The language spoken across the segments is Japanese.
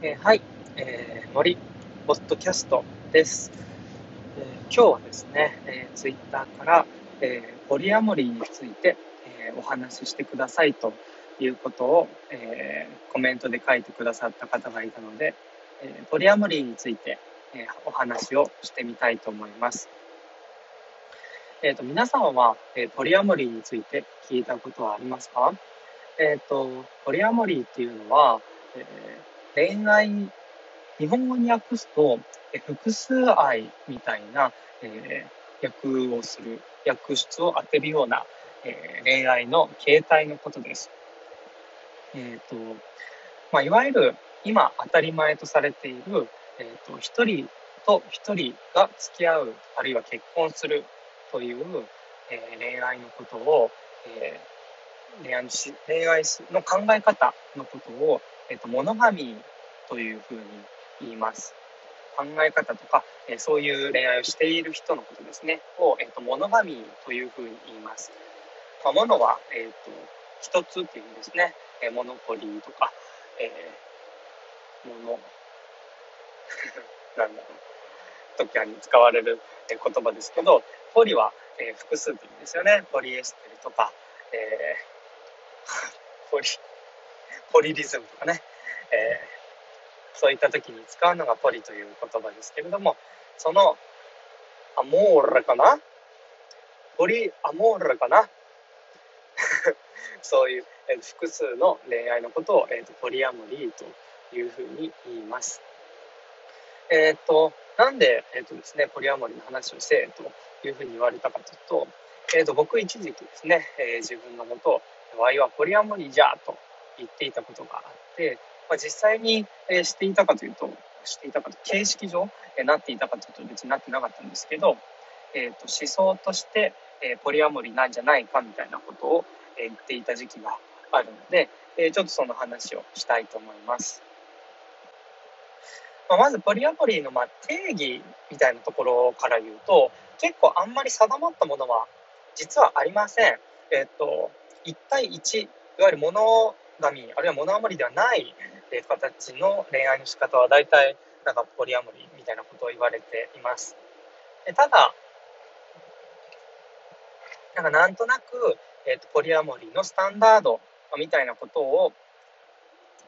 えー、はい、えー、森ポッドキャストです。えー、今日はですね、えー、ツイッターから、えー、ポリアモリーについて、えー、お話ししてくださいということを、えー、コメントで書いてくださった方がいたので、えー、ポリアモリーについて、えー、お話をしてみたいと思います。えっ、ー、と、皆さんは、えー、ポリアモリーについて聞いたことはありますか？えっ、ー、と、ポリアモリーっていうのは、えー恋愛、日本語に訳すと、え複数愛みたいな、えー、訳をする、訳出を当てるような、えー、恋愛の形態のことです。えっ、ー、と、まあ、いわゆる今当たり前とされている、えっ、と、一人と一人が付き合う、あるいは結婚するという、え恋愛のことを、え恋愛恋愛の考え方のことをえっと、モノガミというふうに言います。考え方とか、えそういう恋愛をしている人のことですね、を、えっと、モノガミというふうに言います。まあ、モノは、えっと、一つっていう意味ですね。えモノポリーとか、えー、モノ、なんだろう、時に使われる言葉ですけど、ポリは、えー、複数って意味ですよね。ポリエステルとか、えー、ポリ、ポリリズムとかね、えー、そういった時に使うのがポリという言葉ですけれども、そのアモールかな？ポリアモールかな？そういう、えー、複数の恋愛のことを、えーと、ポリアモリーというふうに言います。えっ、ー、と、なんで、えっ、ー、とですね、ポリアモリの話をせえというふうに言われたかというと、えっ、ー、と、僕一時期ですね、え自分のことを、ワイはポリアモリーじゃと言っていたことがあって、まあ、実際に、えしていたかというと、していたかと、形式上、えなっていたかというと別になってなかったんですけど、えー、と思想として、えポリアモリなんじゃないかみたいなことを、え言っていた時期があるので、えちょっとその話をしたいと思います。まあ、まずポリアモリーのま定義みたいなところから言うと結構あんまり定まったものは実はありません。えっ、ー、と1対1いわゆる物神あるいはモノアモリではない形の恋愛の仕方は大体なんかポリアモリみたいなことを言われています。ただなんかなんとなく、えーと、ポリアモリのスタンダードみたいなことを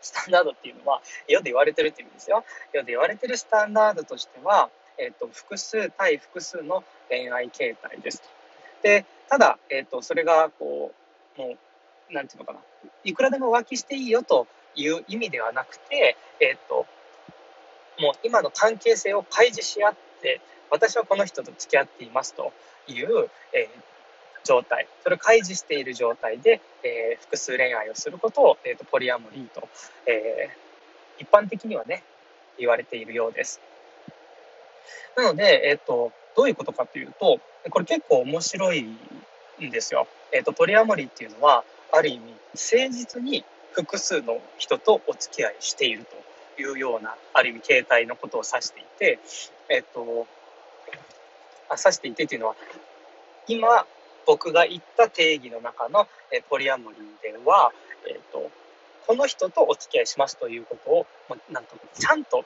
スタンダードっていうのは世で言われてるって意味ですよ。世で言われてるスタンダードとしては、えーと、複数対複数の恋愛形態ですと。でただ、えーとそれがこうもうなんていうのかな、いくらでも浮気していいよという意味ではなくて、えっ、と、もう今の関係性を開示し合って、私はこの人と付き合っていますという、えー、状態、それを開示している状態で、えー、複数恋愛をすることを、えーと、ポリアモリーと、えー、一般的にはね、言われているようです。なので、えっ、と、どういうことかというと、これ結構面白いんですよ。えっ、と、ポリアモリーっていうのは、ある意味誠実に複数の人とお付き合いしているというようなある意味形態のことを指していて、えっと、あ指していてというのは今僕が言った定義の中のえポリアモリーでは、えっと、この人とお付き合いしますということをなんとちゃんと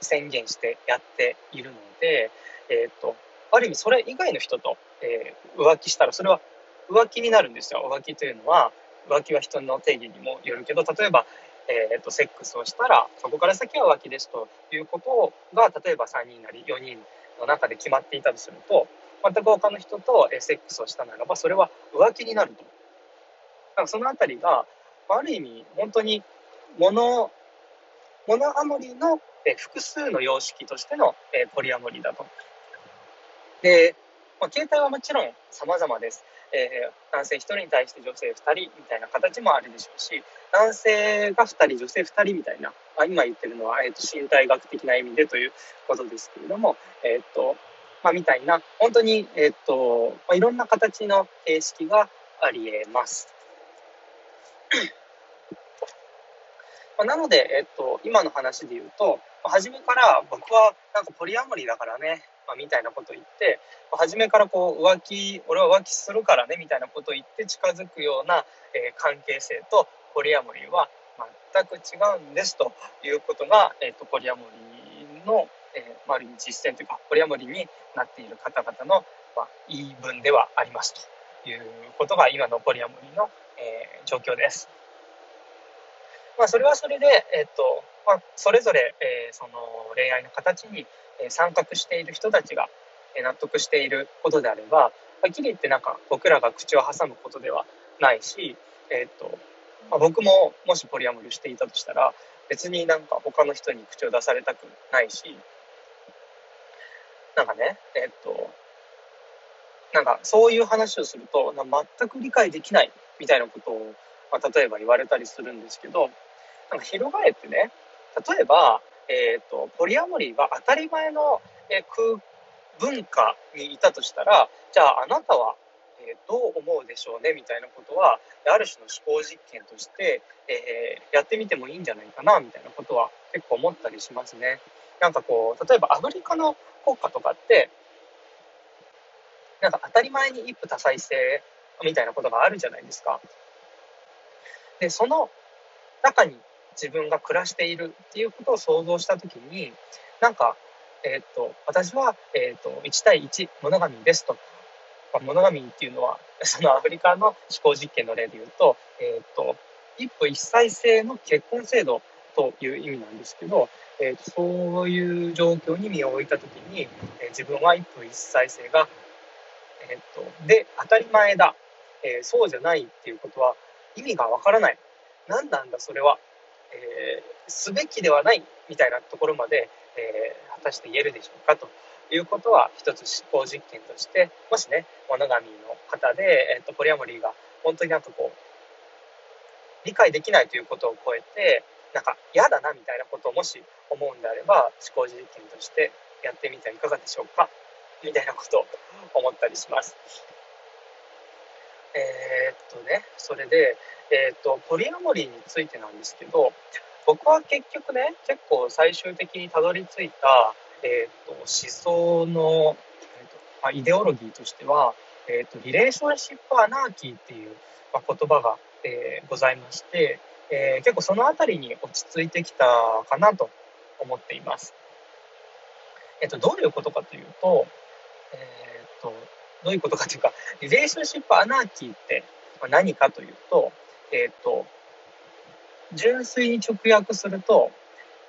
宣言してやっているので、えっと、ある意味それ以外の人と、えー、浮気したらそれは浮気になるんですよ。浮気というのは浮気は人の定義にもよるけど例えば、えーと、セックスをしたらそこから先は浮気ですということが例えば3人なり4人の中で決まっていたとすると全く他の人とセックスをしたならばそれは浮気になると。だからそのあたりがある意味本当に物物アモリの複数の様式としてのポリアモリだと。で、まあ、形態はもちろん様々です。えー、男性1人に対して女性2人みたいな形もあるでしょうし男性が2人女性2人みたいな、まあ、今言ってるのは、えーと、身体学的な意味でということですけれども、えーとまあ、みたいな本当に、えーとまあ、いろんな形の形式がありえます。なので、えっと、今の話で言うと、初めから僕はなんかポリアモリーだからね、まあ、みたいなことを言って、初めからこう浮気、俺は浮気するからねみたいなことを言って近づくような、えー、関係性とポリアモリーは全く違うんですということが、えーと、ポリアモリーの、えー、あ実践というかポリアモリーになっている方々の、まあ、言い分ではありますということが今のポリアモリーの、えー、状況です。まあ、それはそれで、えーとまあ、それぞれ、えー、その恋愛の形に参画している人たちが納得していることであればはっきり言ってなんか僕らが口を挟むことではないし、えーとまあ、僕ももしポリアモリしていたとしたら別になんか他の人に口を出されたくないしなんかねえっ、ー、となんかそういう話をすると全く理解できないみたいなことを、まあ、例えば言われたりするんですけどなんか翻ってね例えば、えーと、ポリアモリーは当たり前の、えー、文化にいたとしたらじゃああなたはえどう思うでしょうねみたいなことはある種の思考実験として、えー、やってみてもいいんじゃないかなみたいなことは結構思ったりしますね。なんかこう例えばアフリカの国家とかってなんか当たり前に一夫多妻制みたいなことがあるじゃないですか。でその中に自分が暮らしているっていうことを想像した時になんか、えー、っと私は、えー、っと1対1モノガミですと。まあ、モノガミっていうのは、そのアフリカの思考実験の例で言うと、え、ー、と、一夫一妻制の結婚制度という意味なんですけど、えー、そういう状況に身を置いた時に、えー、自分は一夫一妻制が、えーと、で当たり前だ、えー、そうじゃないっていうことは意味がわからない。何なんだそれは、えー、すべきではないみたいなところまで、え果たして言えるでしょうかということは一つ思考実験としてもしねモノガミの方で、えーと、ポリアモリーが本当になんかこう理解できないということを超えてなんか嫌だなみたいなことをもし思うんであれば思考実験としてやってみてはいかがでしょうかみたいなことを思ったりします。えー、っとねそれで、えー、っとポリアモリーについてなんですけど僕は結局ね結構最終的にたどり着いたえーと、思想の、えーとまあ、イデオロギーとしては、えーと、リレーションシップアナーキーっていう、まあ、言葉が、え、ございまして、え、結構その辺りに落ち着いてきたかなと思っています。えっ、と、どういうことかというと、えっ、と、どういうことかというか、リレーションシップアナーキーって何かというと、えっ、と、純粋に直訳すると、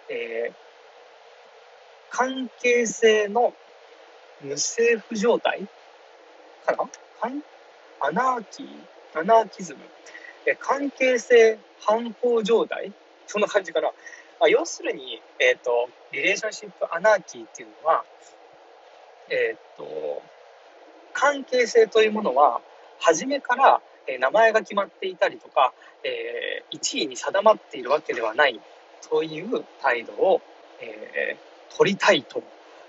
えー、関係性の無政府状態かな？アナーキー、アナーキズム？え関係性反抗状態？そんな感じかな。まあ、要するに、えっ、ー、と、リレーションシップアナーキーっていうのは、えっ、ー、と、関係性というものは、初めから、え名前が決まっていたりとか、えー、1位に定まっているわけではないという態度を、えー、取りたいと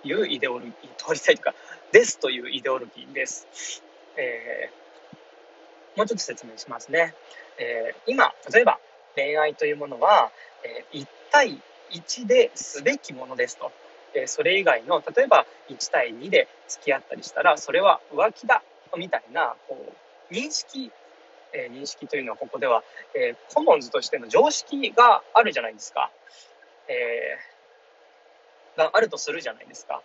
いうイデオロギー、取りたいというか、ですというイデオロギーです。えー、もうちょっと説明しますね。えー、今、例えば恋愛というものは、えー、1対1ですべきものですと。えそれ以外の、例えば1対2で付き合ったりしたら、それは浮気だみたいな、こう、認識、え認識というのはここでは、えコモンズとしての常識があるじゃないですか。えがあるとするじゃないですか。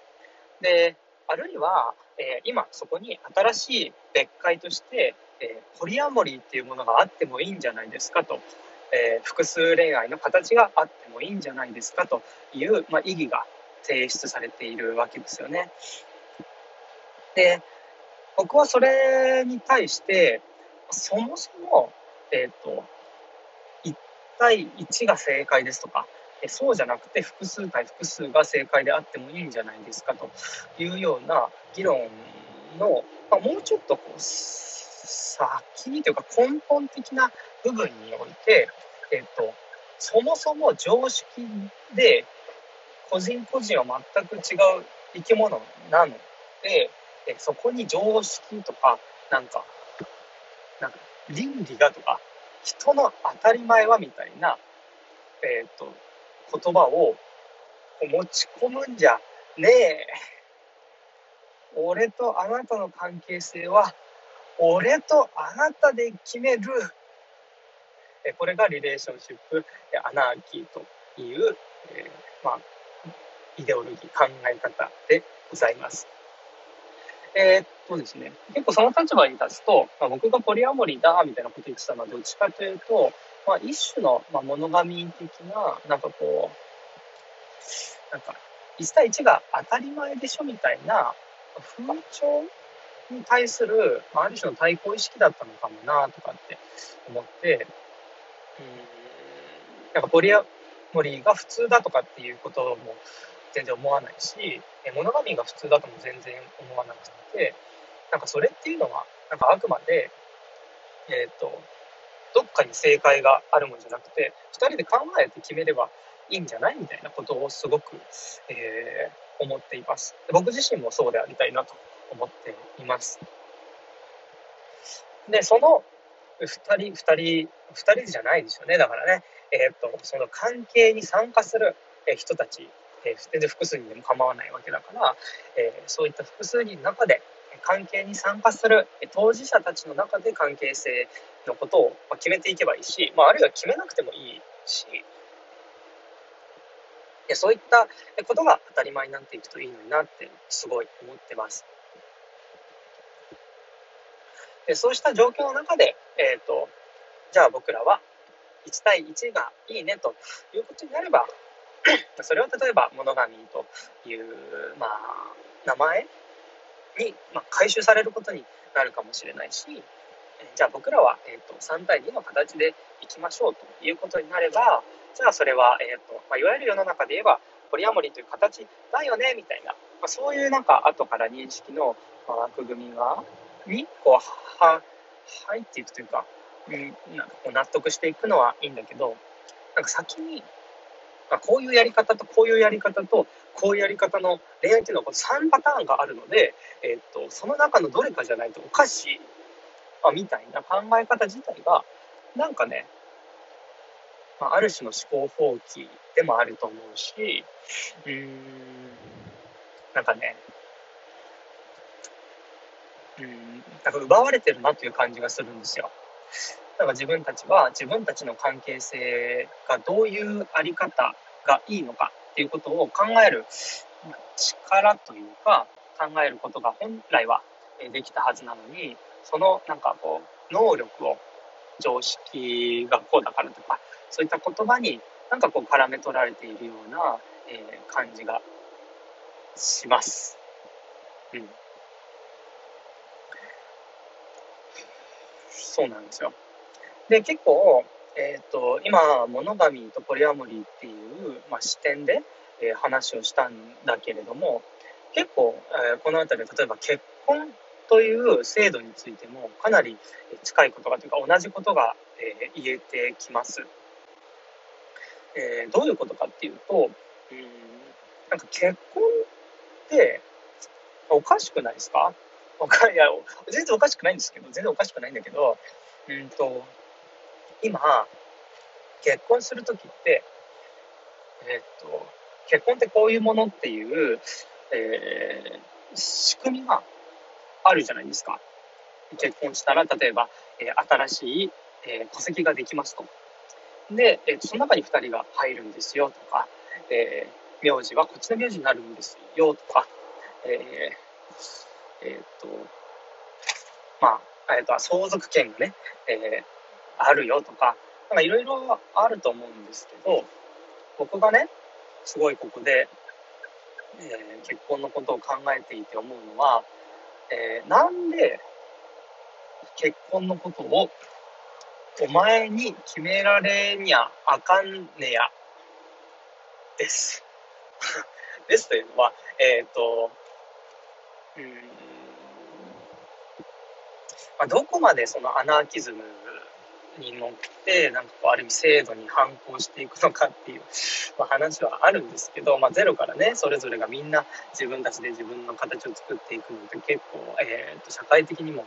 で、あるいは、え、今そこに新しい別解として、え、ポリアモリーっていうものがあってもいいんじゃないですかと、えー、複数恋愛の形があってもいいんじゃないですかという、まあ、意義が提出されているわけですよね。で、僕はそれに対して、そもそも、えっ、と、1対1が正解ですとか、そうじゃなくて複数対複数が正解であってもいいんじゃないですかというような議論の、まあ、もうちょっとこう先にというか根本的な部分において、えっと、そもそも常識で個人個人は全く違う生き物なので、えそこに常識とかなんかなんか倫理がとか人の当たり前はみたいな、えーと言葉を持ち込むんじゃねえ。俺とあなたの関係性は、俺とあなたで決める。これがリレーションシップアナーキーという、えー、まあ、イデオロギー、考え方でございます。えー、っとですね、結構その立場に立つと、まあ、僕がポリアモリだみたいなこと言ってたのはどっちかというと、まあ、一種の、まあ、モノガミ的な、なんかこう、なんか、1対1が当たり前でしょみたいな風潮に対する、まあ、ある種の対抗意識だったのかもなとかって思って、うん、なんかポリアモリーが普通だとかっていうことも全然思わないし、モノガミが普通だとも全然思わなくて、なんかそれっていうのは、なんかあくまで、えっ、ー、と、どっかに正解があるもんじゃなくて、2人で考えて決めればいいんじゃないみたいなことをすごく、えー、思っています。僕自身もそうでありたいなと思っています。で、その2人、2人、2人じゃないですよね。だからね、え、ー、と、その関係に参加する人たち、えー、全然複数人でも構わないわけだから、えー、そういった複数人の中で関係に参加する当事者たちの中で関係性のことを決めていけばいいし、まあ、あるいは決めなくてもいいし、そういったことが当たり前になっていくといいのになってすごい思ってます。でそうした状況の中で、えーと、じゃあ僕らは1対1がいいねということになれば それは例えばモノガミという、まあ、名前に、まあ、回収されることになるかもしれないしじゃあ僕らは、えーと、3対2の形でいきましょうということになればじゃあそれは、えーとまあ、いわゆる世の中で言えばポリアモリという形だよねみたいな、まあ、そういうなんか後から認識の枠組みがにこうは入っていくというか,、納得していくのはいいんだけどなんか先にまあこういうやり方とこういうやり方とこういうやり方の恋愛っていうのは3パターンがあるので、えーと、その中のどれかじゃないとおかしい、あ、みたいな考え方自体がなんかね、まあ、ある種の思考放棄でもあると思うしうーんなんかねうんなんか奪われてるなという感じがするんですよ。だか自分たちは自分たちの関係性がどういうあり方がいいのかっていうことを考える力というか考えることが本来はできたはずなのにそのなんかこう能力を常識がこうだからとかそういった言葉になんかこう絡め取られているような、感じがします。うん。そうなんですよ。で、結構、えっ、ー、と、今、モノガミとポリアモリーっていう、まあ、視点で、えー、話をしたんだけれども、結構、えー、この辺り例えば結婚という制度についてもかなり近いことがというか同じことが、えー、言えてきます。え、どういうことかっていうと、うん、なんか結婚っておかしくないですか？おか いや全然おかしくないんですけど全然おかしくないんだけど、うんと今、結婚するときって、えっと、結婚ってこういうものっていう、えー、仕組みがあるじゃないですか。結婚したら、例えば、えー、新しい、え、戸籍ができますと。で、えー、その中に2人が入るんですよとか、えー、名字はこっちの名字になるんですよとか、えー、えー、と、まあ、えー、と、相続権がね、えー、あるよとか、なんかいろいろあると思うんですけど、僕がね、すごいここで、えー、結婚のことを考えていて思うのは、えー、なんで結婚のことをお前に決められにゃあかんねや、です。ですというのは、えっ、ー、と、うん、まあ、どこまでそのアナーキズムに乗って、なんかこう、ある意味制度に反抗していくのかっていう、まあ、話はあるんですけど、まあ、ゼロからね、それぞれがみんな自分たちで自分の形を作っていくのって結構、えー、と社会的にも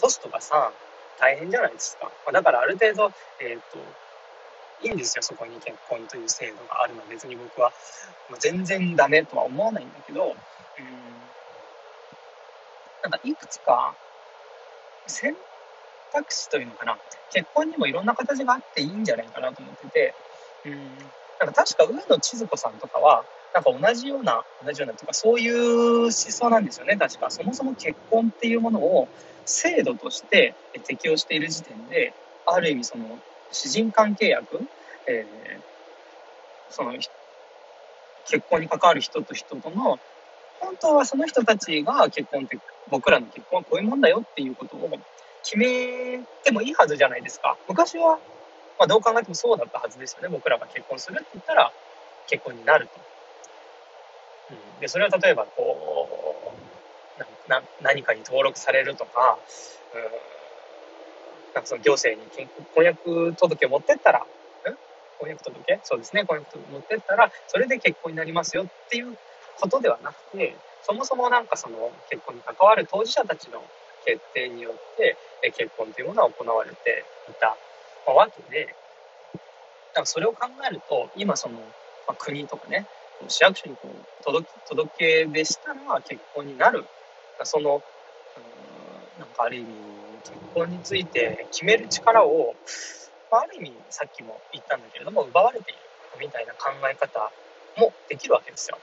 コストがさ、大変じゃないですか。まあ、だからある程度、えっ、と、いいんですよ、そこに結婚という制度があるのは別に僕は、まあ、全然ダメとは思わないんだけど、うん、なんかいくつか選択肢というのかな、結婚にもいろんな形があっていいんじゃないかなと思ってて、うん、なんか確か上野千鶴子さんとかは、なんか同じような、同じようなというか、そういう思想なんですよね、確か。そもそも結婚っていうものを制度として適用している時点で、ある意味その、私人間契約、えー、その、結婚に関わる人と人との、本当はその人たちが結婚って、僕らの結婚はこういうもんだよっていうことを決めてもいいはずじゃないですか。昔はまあ、どう考えてもそうだったはずですよね。僕らが結婚するって言ったら、結婚になると。うん、で、それは例えば、こう、なな何かに登録されるとか、うん、なんかその行政に婚約届を持ってったら、婚約届？そうですね、婚約届持ってったら、それで結婚になりますよっていうことではなくて、そもそもなんかその結婚に関わる当事者たちの決定によって、結婚というものは行われていたわけで、だからそれを考えると、今その、ま、国とかね、市役所にこう届届け出したら結婚になる。その、うん、なんかある意味、結婚について決める力を、まあ、ある意味さっきも言ったんだけれども、奪われているみたいな考え方もできるわけですよ。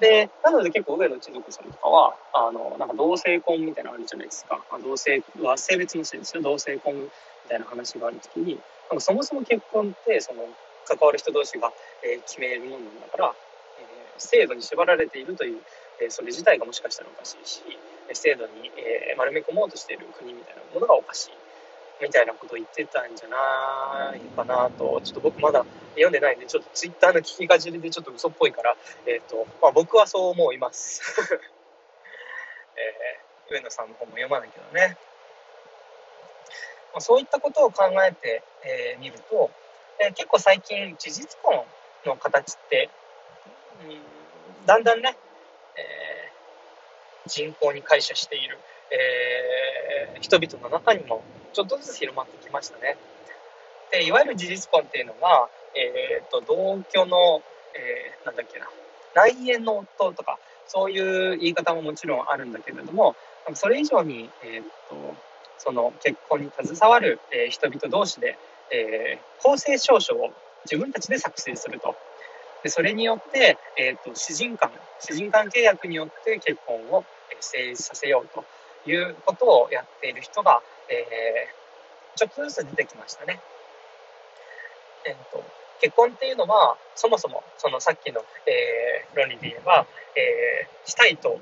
で、なので結構上野千鶴子さんとかは、あの、なんか同性婚みたいなのあるじゃないですか。同性は性別のせいですよ。同性婚みたいな話があるときに、なんかそもそも結婚って、その、関わる人同士が、えー、決めるものだから、えー、制度に縛られているという、えー、それ自体がもしかしたらおかしいし、制度に、えー、丸め込もうとしている国みたいなものがおかしい。みたいなことを言ってたんじゃないかなと、ちょっと僕まだ読んでないんで、ちょっとツイッターの聞きかじりでちょっと嘘っぽいから、えっ、ー、と、まあ僕はそう思います。えー、上野さんの本も読まないけどね。まあ、そういったことを考えてみ、えー、ると、えー、結構最近、事実婚の形って、うん、だんだんね、えー、人口に解釈している、えー、人々の中にもちょっとずつ広まってきましたね。でいわゆる事実婚っていうのは、えーと、同居の、えー、なんだっけな内縁の夫とかそういう言い方ももちろんあるんだけれどもそれ以上に、えーと、その結婚に携わる、えー、人々同士で、えー、公正証書を自分たちで作成すると。でそれによって、えーと、と主人間主人間契約によって結婚を成立させようということをやっている人が、えー、ちょっとずつ出てきましたね。えーと、結婚っていうのはそもそもそのさっきの、えー、論理で言えば、えー、したいと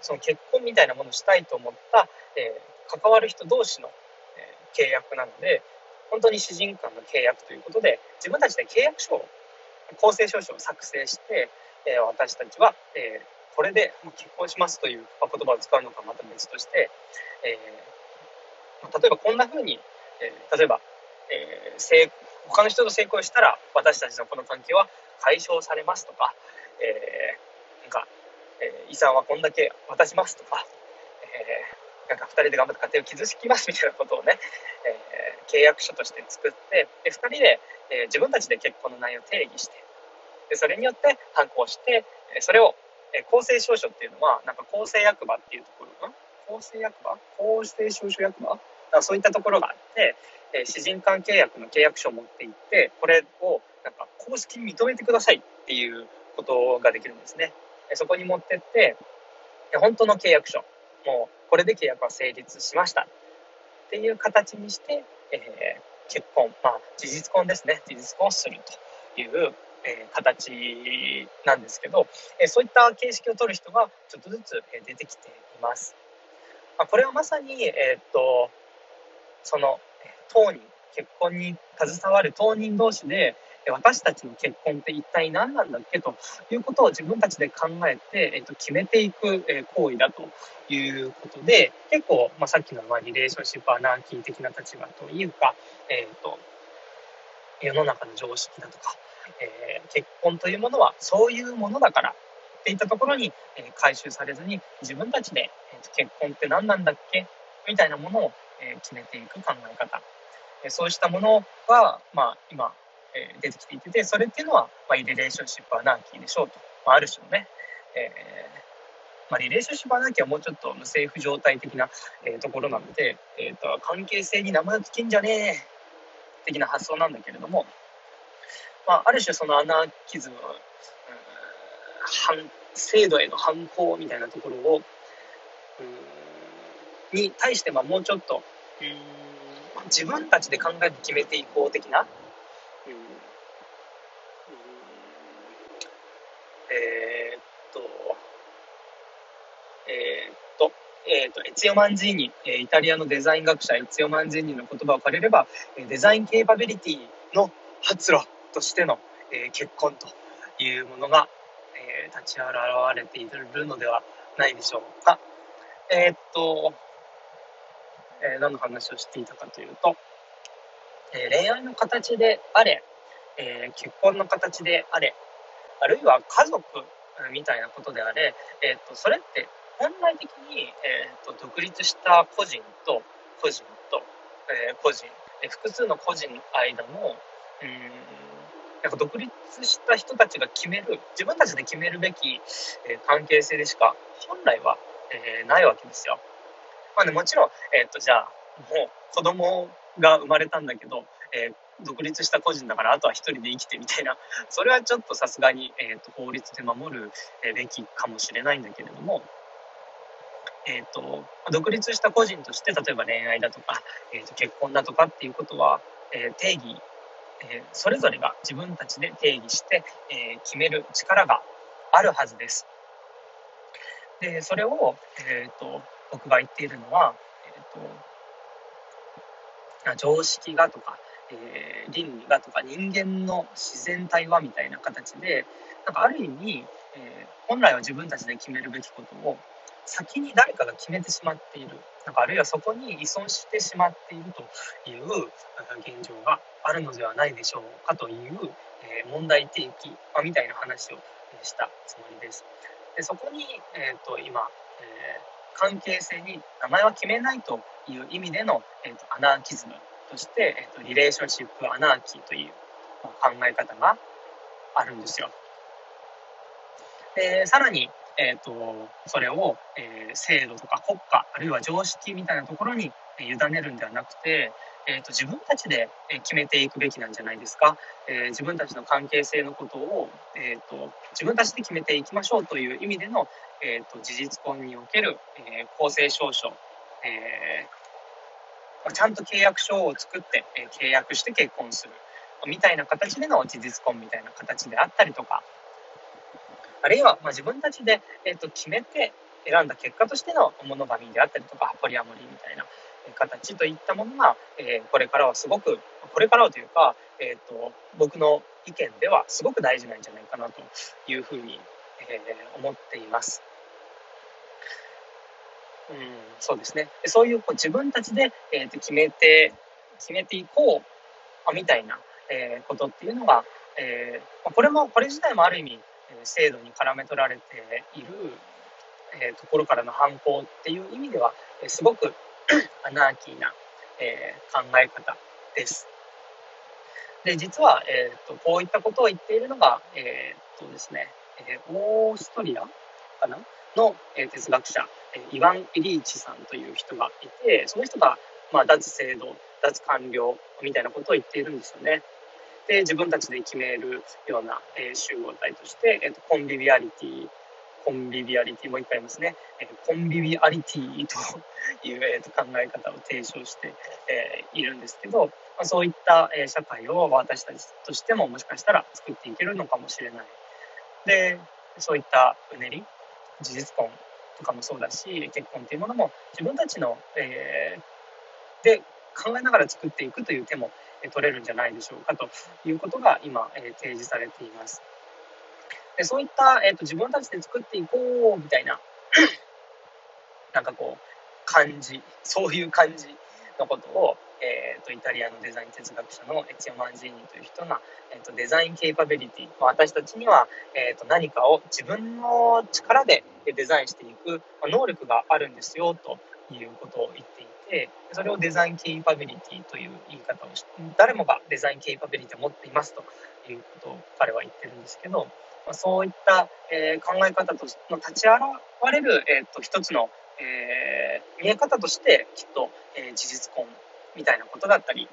その結婚みたいなものをしたいと思った、えー、関わる人同士の、えー、契約なので本当に私人間の契約ということで自分たちで契約書を公正証書を作成して、えー、私たちは、えー、これでもう結婚しますという言葉を使うのかまた別として、え例えばこんな風に、えー、例えば、えー、他の人と成功したら私たちのこの関係は解消されますとか、えー、なんか、えー、遺産はこんだけ渡しますとか、えー、なんか2人で頑張って家庭を築きますみたいなことをね、えー、契約書として作ってで2人で、えー、自分たちで結婚の内容を定義してでそれによって反抗してそれを、え、公正証書っていうのはなんか公正役場っていうところの公正役場？公正証書役場？そういったところがあって、え、私人間契約の契約書を持っていって、これをなんか公式に認めてくださいっていうことができるんですね。そこに持ってって、本当の契約書、もうこれで契約は成立しました。っていう形にして、えー、結婚、まあ事実婚ですね、事実婚をするという、えー、形なんですけど、えー、そういった形式を取る人がちょっとずつえ出てきています。まあ、これはまさに、えー、っとその当人結婚に携わる当人同士で私たちの結婚って一体何なんだっけということを自分たちで考えて、えっと、決めていく、え行為だということで結構、まあ、さっきの、まあ、リレーションシップアナーキー的な立場というか、えっと、世の中の常識だとか、えー、結婚というものはそういうものだからっていったところに、えー、回収されずに自分たちで、えー結婚って何なんだっけみたいなものをえ決めていく考え方、えそうしたものが、まあ、今、え出てきていてそれっていうのは、まあ、リレーションシップアナーキーでしょうと、まあ、ある種のね、えまあ、リレーションシップアナーキーはもうちょっと無政府状態的な、えー、ところなので、えーと、関係性に名前を付けんじゃねえ。的な発想なんだけれども、まあ、ある種そのアナーキズム、制度への反抗みたいなところをに対してまあもうちょっと自分たちで考えて決めていこう的な、えー、っとえー、っとえーと、エツヨ・マンジーニ、イタリアのデザイン学者エツヨ・マンジーニの言葉を借りればデザインケーパビリティの発露としての、えー、結婚というものが、えー、立ち現れているのではないでしょうか。えー、っと、えー、何の話をしていたかというと、えー、恋愛の形であれ、えー、結婚の形であれ、あるいは家族みたいなことであれ、えー、とそれって本来的に、えー、と独立した個人と個人と、えー、個人、え複数の個人の間のうんなんか独立した人たちが決める自分たちで決めるべき、え関係性でしか本来は、えないわけですよ。まあね、もちろん、えっ、とじゃあもう子供が生まれたんだけど、えー、独立した個人だからあとは一人で生きてみたいなそれはちょっとさすがに、えーと、法律で守るべきかもしれないんだけれども、えーと、独立した個人として例えば恋愛だとか、えーと、結婚だとかっていうことは、えー、定義、えー、それぞれが自分たちで定義して、えー、決める力があるはずです。でそれを、えー、と僕が言っているのは、えー、と常識がとか、えー、倫理がとか人間の自然対話みたいな形でなんかある意味、えー、本来は自分たちで決めるべきことを先に誰かが決めてしまっているなんかあるいはそこに依存してしまっているという現状があるのではないでしょうかという、え、問題提起、ま、みたいな話をしたつもりです。でそこに、えーと、今、えー、関係性に名前は決めないという意味での、えーと、アナーキズムとして、えーと、リレーションシップアナーキーという、まあ、考え方があるんですよ。でさらに、えーと、それを、えー、制度とか国家あるいは常識みたいなところに委ねるんではなくて、えーと、自分たちで決めていくべきなんじゃないですか、えー、自分たちの関係性のことを、えーと、自分たちで決めていきましょうという意味での、えーと、事実婚における、えー、公正証書、えー、ちゃんと契約書を作って、えー、契約して結婚するみたいな形での事実婚みたいな形であったりとかあるいは、まあ、自分たちで、えー、と決めて選んだ結果としてのモノガミであったりとかポリアモリーみたいな形といったものが、え、これからはすごくこれからはというか、えーと、僕の意見ではすごく大事なんじゃないかなというふうに、え、思っています。うん、そうですね。そういうこう自分たちで、えー、と決めて決めていこうみたいな、えー、ことっていうのが、えー、これもこれ自体もある意味制度に絡め取られている、え、ところからの反抗っていう意味ではすごく アナーキーな、えー、考え方です。で、実は、えーと、こういったことを言っているのが、えーとですね、えー、オーストリアかな？の、えー、哲学者、えー、イワン・エリーチさんという人がいて、その人が、まあ、脱制度、脱官僚みたいなことを言っているんですよね。で、自分たちで決めるような、えー、集合体として、えーとコンビビアリティコンビビアリティもう一回言いますね、えコンビビアリティという、えー、と考え方を提唱して、えー、いるんですけど、まあ、そういった、え社会を私たちとしてももしかしたら作っていけるのかもしれない。でそういったうねり事実婚とかもそうだし結婚っていうものも自分たちの、えー、で考えながら作っていくという手も取れるんじゃないでしょうかということが今、え提示されています。でそういった、えーと、自分たちで作っていこうみたいな なんかこう感じそういう感じのことを、えーと、イタリアのデザイン哲学者のエチオ・マンジーニという人が、えーと、デザインケイパビリティ私たちには、えー、と何かを自分の力でデザインしていく能力があるんですよということを言っていてそれをデザインケイパビリティという言い方をして誰もがデザインケイパビリティを持っていますということを彼は言ってるんですけどまあ、そういった、えー、考え方との立ち現れる、えーと、一つの、えー、見え方としてきっと、えー、事実婚みたいなことだったり、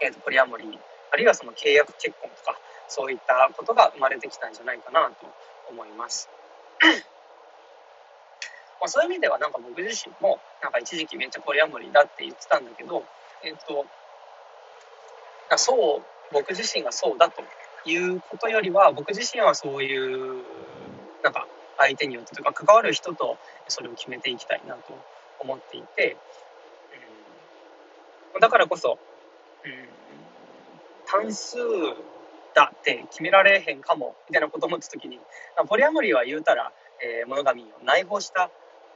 えーと、ポリアモリーあるいはその契約結婚とかそういったことが生まれてきたんじゃないかなと思います。まあ、そういう意味ではなんか僕自身もなんか一時期めっちゃポリアモリーだって言ってたんだけど、えっ、とそう僕自身がそうだということよりは僕自身はそういうなんか相手によってとか関わる人とそれを決めていきたいなと思っていて、うん、だからこそ、うん、単数だって決められへんかもみたいなこと思った時にポリアモリーは言うたら、えー、物神を内包した、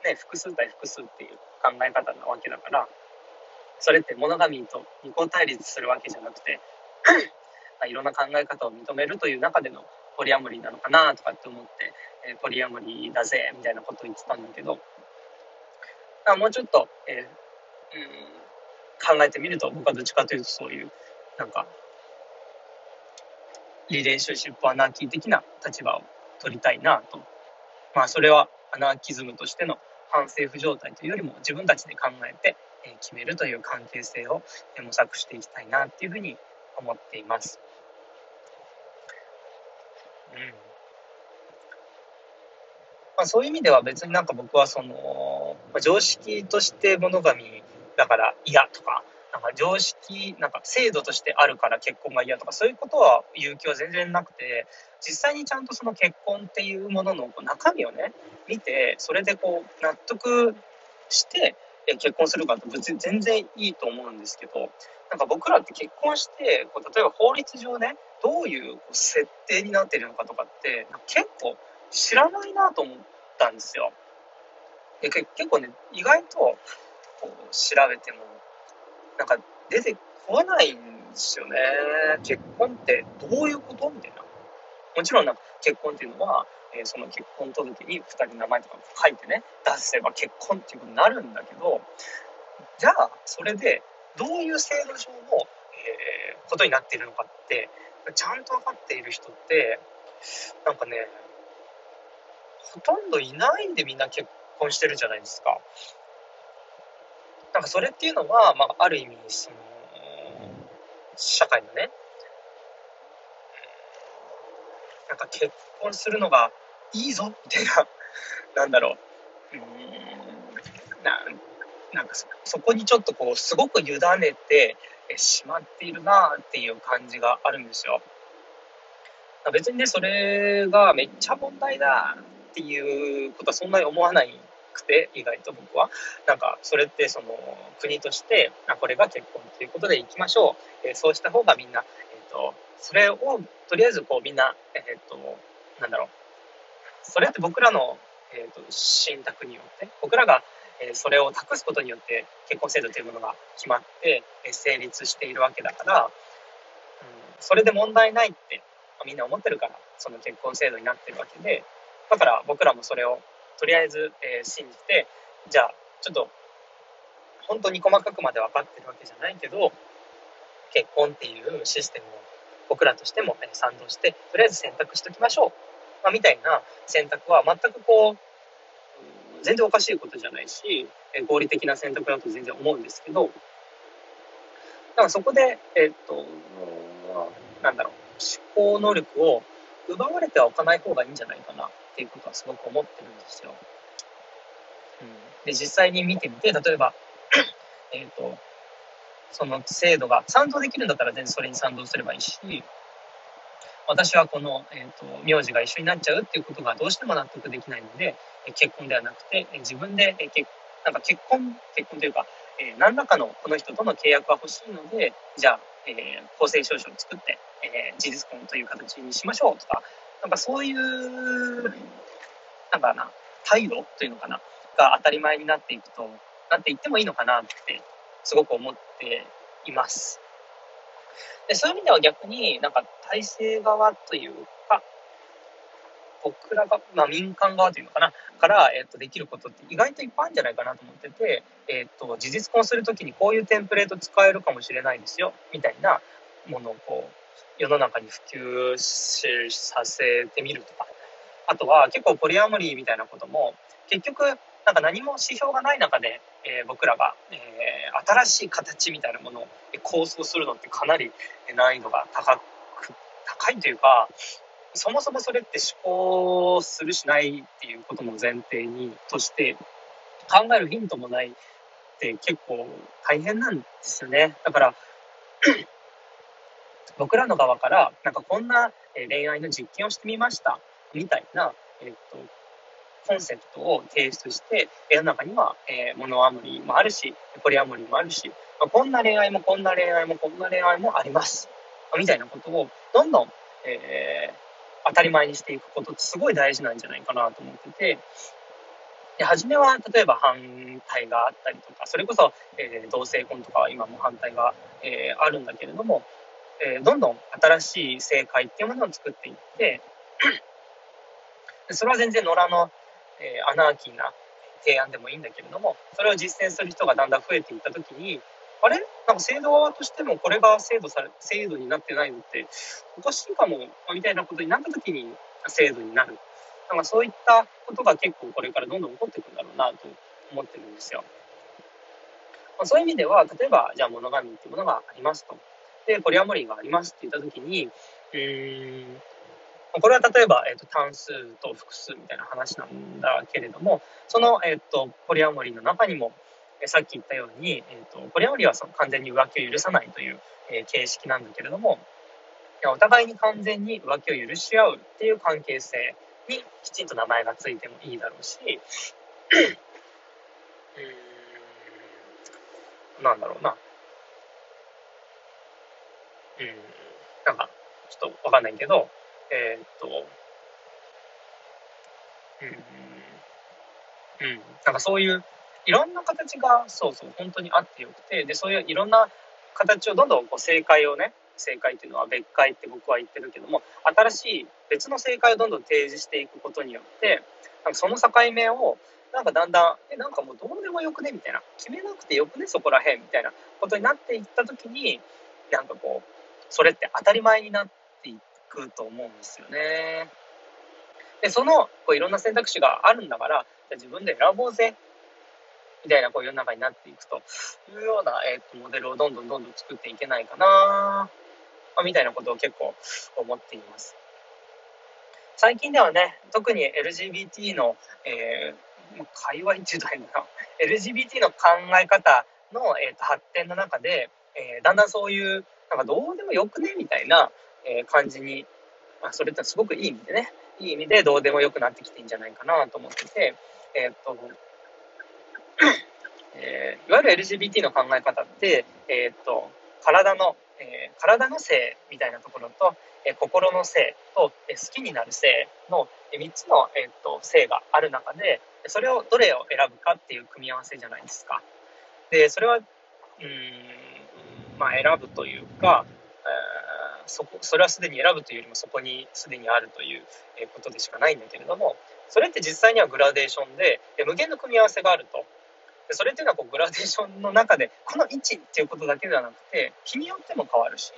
ね、複数対複数っていう考え方なわけだからそれって物神と二項対立するわけじゃなくて まいろんな考え方を認めるという中でのポリアモリーなのかなとかって思って、えー、ポリアモリーだぜみたいなことを言ってたんだけどもうちょっと、えー、うん、考えてみると僕はどっちかというとそういうなんかリレーションシップアナーキー的な立場を取りたいなと。まあそれはアナーキズムとしての反政府状態というよりも自分たちで考えて決めるという関係性を模索していきたいなっていうふうに思っています。うんまあ、そういう意味では別になんか僕はその、まあ、常識として物神だから嫌とかなんか常識なんか制度としてあるから結婚が嫌とかそういうことは言う気は全然なくて実際にちゃんとその結婚っていうものの中身をね見てそれでこう納得して結婚するかって全然いいと思うんですけどなんか僕らって結婚してこう例えば法律上ねどういう設定になってるのかとかって結構知らないなと思ったんですよ。で結構ね意外とこう調べてもなんか出てこないんですよね。結婚ってどういうことみたいな。もちろんなんか結婚っていうのはえー、その結婚届に2人名前とか書いてね出せば結婚っていうことになるんだけどじゃあそれでどういう制度上の、えー、ことになっているのかってちゃんと分かっている人ってなんかねほとんどいないんでみんな結婚してるじゃないですか。なんかそれっていうのは、まあ、ある意味その社会のねなんか結婚するのがいいぞみたいな、なんだろう、うんななんかそそこにちょっとこう、すごく委ねてしまっているなっていう感じがあるんですよ。別にね、それがめっちゃ問題だっていうことはそんなに思わないくて、意外と僕は。なんか、それってその国として、あこれが結婚ということでいきましょう。えそうした方がみんな、えっ、ー、と、それをとりあえずこうみんな、えっ、ー、と、なんだろう、それって僕らの、えーと、信託によって僕らが、え、それを託すことによって結婚制度というものが決まって、え、成立しているわけだから、うん、それで問題ないって、みんな思ってるからその結婚制度になってるわけでだから僕らもそれをとりあえず、えー、信じてじゃあちょっと本当に細かくまで分かってるわけじゃないけど結婚っていうシステムを僕らとしても賛同してとりあえず選択しときましょう。まあ、みたいな選択は全くこう、全然おかしいことじゃないし、合理的な選択だと全然思うんですけど、だからそこで、えっと、なんだろう、思考能力を奪われてはおかない方がいいんじゃないかな。っていうことはすごく思ってるんですよ。うん、で、実際に見てみて、例えば、えっと、その制度が賛同できるんだったら全然それに賛同すればいいし、私はこの、えーと、名字が一緒になっちゃうっていうことがどうしても納得できないので、結婚ではなくて、自分で、結なんか結婚、結婚というか、えー、何らかのこの人との契約が欲しいので、じゃあ、え、公正証書を作って、えー、事実婚という形にしましょうとか、なんかそういう、なんかな、態度というのかな、が当たり前になっていくと、なっていってもいいのかなって、すごく思っています。でそういう意味では逆になんか体制側というか僕らが、まあ、民間側というのかなから、えっと、できることって意外といっぱいあるんじゃないかなと思ってて、えっと、事実婚するときにこういうテンプレート使えるかもしれないですよみたいなものをこう世の中に普及させてみるとかあとは結構ポリアモリーみたいなことも結局なんか何も指標がない中で、えー、僕らが、えー、新しい形みたいなものを構想するのってかなり難易度が高く高いというかそもそもそれって思考するしないっていうことも前提にとして考えるヒントもないって結構大変なんですよね。だから僕らの側からなんかこんな恋愛の実験をしてみましたみたいな、えっと、コンセプトを提出して世の中には、えー、モノアモリーもあるしポリアモリーもあるし、まあ、こんな恋愛もこんな恋愛もこんな恋愛もありますみたいなことをどんどん、えー、当たり前にしていくことってすごい大事なんじゃないかなと思っててで初めは例えば反対があったりとかそれこそ、えー、同性婚とかは今も反対が、えー、あるんだけれども、えー、どんどん新しい正解っていうものを作っていって それは全然野良の、えアナーキーな提案でもいいんだけれどもそれを実践する人がだんだん増えていった時にあれ？なんか制度側としてもこれが制度され制度になってないのっておかしいかもみたいなことになった時に制度になるなんかそういったことが結構これからどんどん起こっていくんだろうなと思ってるんですよ。まあ、そういう意味では、例えば、じゃあ、モノガミっていうものがありますと。で、ポリアモリーがありますって言ったときに、うーん、これは例えば、えーと、単数と複数みたいな話なんだけれども、その、えーと、ポリアモリーの中にも、えさっき言ったように、えーと、ポリアモリーはその完全に浮気を許さないという、えー、形式なんだけれども、お互いに完全に浮気を許し合うっていう関係性にきちんと名前がついてもいいだろうし、うん、なんだろうな。うん、なんか、ちょっとわかんないけど、えー、っと、うん、うん、なんかそういう、いろんな形が、そうそう、本当にあってよくて、で、そういういろんな形をどんどんこう正解をね、正解っていうのは別解って僕は言ってるけども新しい別の正解をどんどん提示していくことによってなんかその境目をなんかだんだんえなんかもうどうでもよくねみたいな。決めなくてよくねそこらへんみたいなことになっていった時になんかこうそれって当たり前になっていくと思うんですよね。でそのこういろんな選択肢があるんだからじゃ自分で選ぼうぜみたいなこう世の中になっていくというような、えー、とモデルをどんどんどんどん作っていけないかなまあ、みたいなことを結構思っています。最近ではね、特に LGBT の、えー、界隈って言うと変だな、LGBT の考え方の、えーと、発展の中で、えー、だんだんそういう、なんかどうでもよくね？みたいな、え、感じに、まあ、それってすごくいい意味でね、いい意味でどうでもよくなってきてんじゃないかなと思ってて、えっ、と、えー、いわゆる LGBT の考え方って、えっ、と、体のえー、体の性みたいなところと、え、心の性と、え、好きになる性の、え3つの、えーと、性がある中でそれをどれを選ぶかっていう組み合わせじゃないですか。でそれはうんまあ選ぶというか、えそこそれはすでに選ぶというよりもそこにすでにあるということでしかないんだけれどもそれって実際にはグラデーションで無限の組み合わせがあると。でそれっていうのはこうグラデーションの中でこの位置っていうことだけではなくて日によっても変わるし、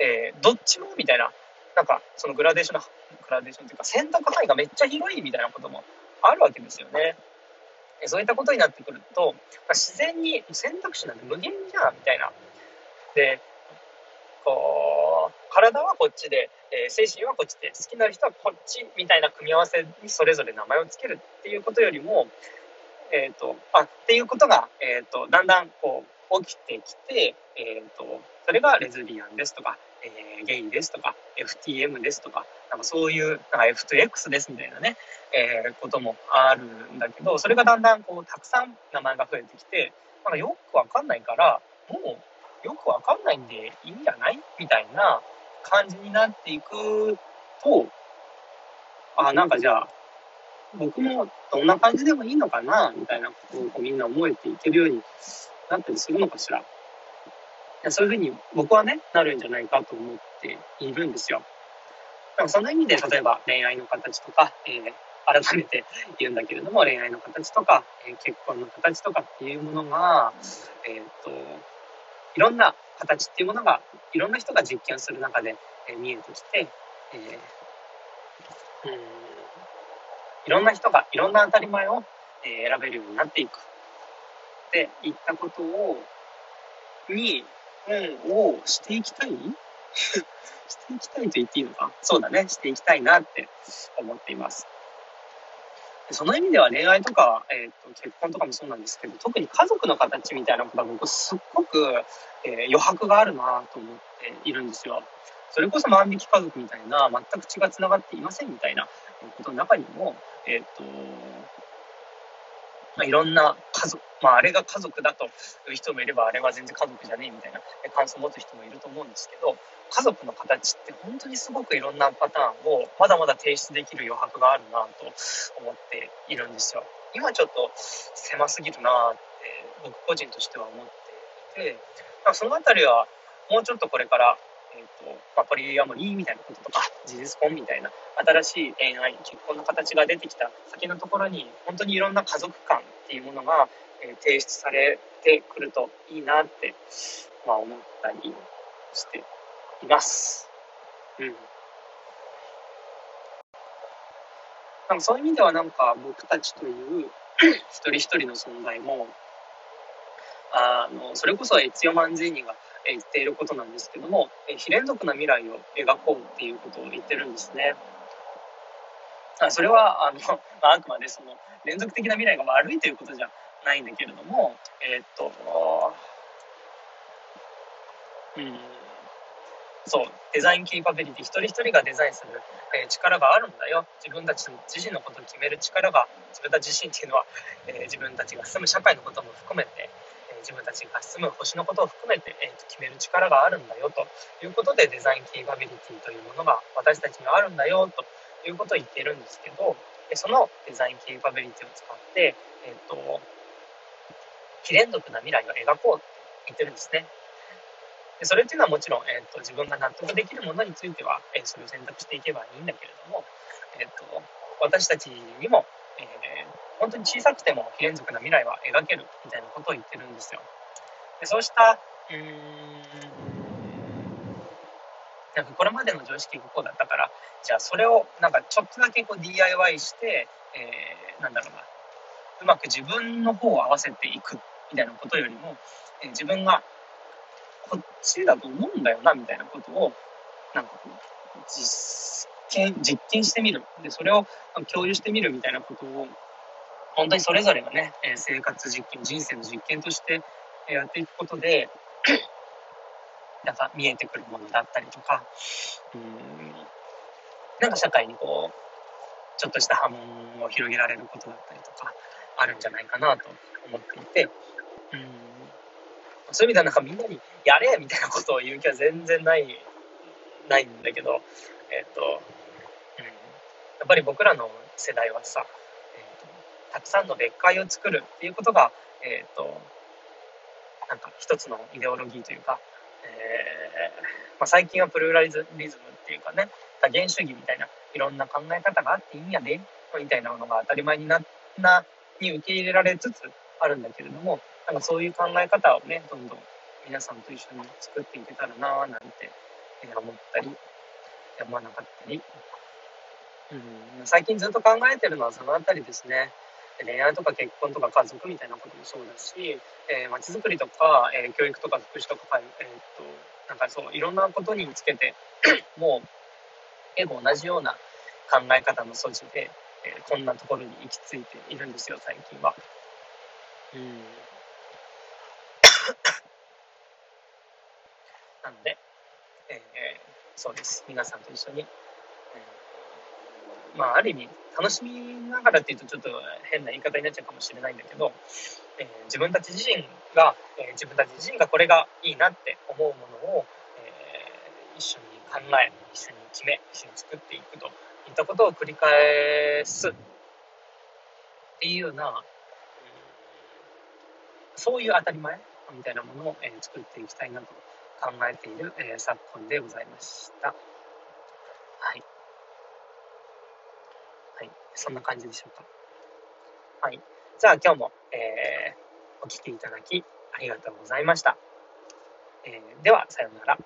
えー、どっちもみたいななんかそのグラデーションのグラデーションというか選択範囲がめっちゃ広いみたいなこともあるわけですよね。そういったことになってくると自然に選択肢なんて無限じゃんみたいな。でこう体はこっちで、えー、精神はこっちで好きな人はこっちみたいな組み合わせにそれぞれ名前を付けるっていうことよりもえーと、あっていうことが、えーと、だんだんこう起きてきて、えーと、それがレズビアンですとか、えー、ゲイですとか FTM ですとかなんかそういうなんか F2X ですみたいなね、えー、こともあるんだけどそれがだんだんこうたくさん名前が増えてきてなんかよくわかんないからもうよくわかんないんでいいんじゃない？みたいな感じになっていくとあなんかじゃあ僕もどんな感じでもいいのかな？みたいなことをみんな思えていけるようになったりするのかしら。そういうふうに僕はね、なるんじゃないかと思っているんですよ。だからその意味で、例えば恋愛の形とか、えー、改めて言うんだけれども、恋愛の形とか、えー、結婚の形とかっていうものが、えっ、ー、と、いろんな形っていうものがいろんな人が実験する中で、えー、見えてきて、えー、んいろんな人がいろんな当たり前を、えー、選べるようになっていく。っていったことをに、うん、をしていきたい？していきたいと言っていいのか？そうだね。していきたいなって思っています。その意味では恋愛とか、えーと、結婚とかもそうなんですけど特に家族の形みたいなことは僕すっごく、えー、余白があるなと思っているんですよ。それこそ万引き家族みたいな全く血が繋がっていませんみたいなことの中にも、えっ、ー、とまあ、いろんな家族、まあ、あれが家族だという人もいれば、あれは全然家族じゃねえみたいな感想を持つ人もいると思うんですけど、家族の形って本当にすごくいろんなパターンをまだまだ提出できる余白があるなと思っているんですよ。今ちょっと狭すぎるなって僕個人としては思っていて、そのあたりはもうちょっとこれからえーとまあ、ポリアモリーみたいなこととか事実婚みたいな新しい恋愛結婚の形が出てきた先のところに本当にいろんな家族観っていうものが、えー、提出されてくるといいなって、まあ、思ったりしています。うん。なんかそういう意味ではなんか僕たちという一人一人の存在もあのそれこそエツヨマンゼーニが言っていることなんですけども非連続な未来を描こうっていうことを言ってるんですね。それはあの、まあ、あくまでその連続的な未来が悪いということじゃないんだけれどもえー、っとうんそうデザインキーパビリティ一人一人がデザインする、えー、力があるんだよ自分たち自身のことを決める力が自分たち自身っていうのは、えー、自分たちが住む社会のことも含めて自分たちが住む星のことを含めて、えー、と決める力があるんだよということでデザインキーパビリティというものが私たちにはあるんだよということを言っているんですけどそのデザインキーパビリティを使って、えーと、非連続な未来を描こうと言ってるんですね。でそれっていうのはもちろん、えーと、自分が納得できるものについては、えー、それを選択していけばいいんだけれども、えーと私たちにもえー、本当に小さくても非連続な未来は描けるみたいなことを言ってるんですよ。でそうしたうんなんかこれまでの常識がこうだったからじゃあそれをなんかちょっとだけこう DIY して、えー、なんだろうなうまく自分の方を合わせていくみたいなことよりも、えー、自分がこっちだと思うんだよなみたいなことをなんかこう実験、実験してみる。で、それを共有してみるみたいなことを、本当にそれぞれがね、生活実験、人生の実験としてやっていくことで、なんか見えてくるものだったりとか、うん、なんか社会にこう、ちょっとした波紋を広げられることだったりとか、あるんじゃないかなと思っていて、うん、そういう意味ではなんかみんなにやれみたいなことを言う気は全然ない、ないんだけど、えっ、ー、と、っぱり僕らの世代はさ、えーと、たくさんの別解を作るっていうことが、え、ー、と、なんか一つのイデオロギーというか、えー、まあ、最近はプルーラリズムっていうかね、多元主義みたいないろんな考え方があっていいんやで、みたいなのが当たり前にな、な、に受け入れられつつあるんだけれども、なんかそういう考え方をね、どんどん皆さんと一緒に作っていけたらなぁなんて思ったり、思わなかったりうん、最近ずっと考えてるのはそのあたりですね。恋愛とか結婚とか家族みたいなこともそうだし、えー、街づくりとか、えー、教育とか福祉とか、えー、っと、なんかそう、いろんなことにつけて、もう、結構同じような考え方の素地で、えー、こんなところに行き着いているんですよ、最近は。うん。なので、えー、そうです。皆さんと一緒に、まあ、ある意味、楽しみながらっていうとちょっと変な言い方になっちゃうかもしれないんだけど、えー、自分たち自身が、えー、自分たち自身がこれがいいなって思うものを、えー、一緒に考え、一緒に決め、一緒に作っていくといったことを繰り返すっていうような、うん、そういう当たり前みたいなものを、えー、作っていきたいなと考えている、えー、昨今でございました。はい。そんな感じでしょうか。はい。じゃあ今日も、えー、お聴きいただきありがとうございました。えー、では、さようなら。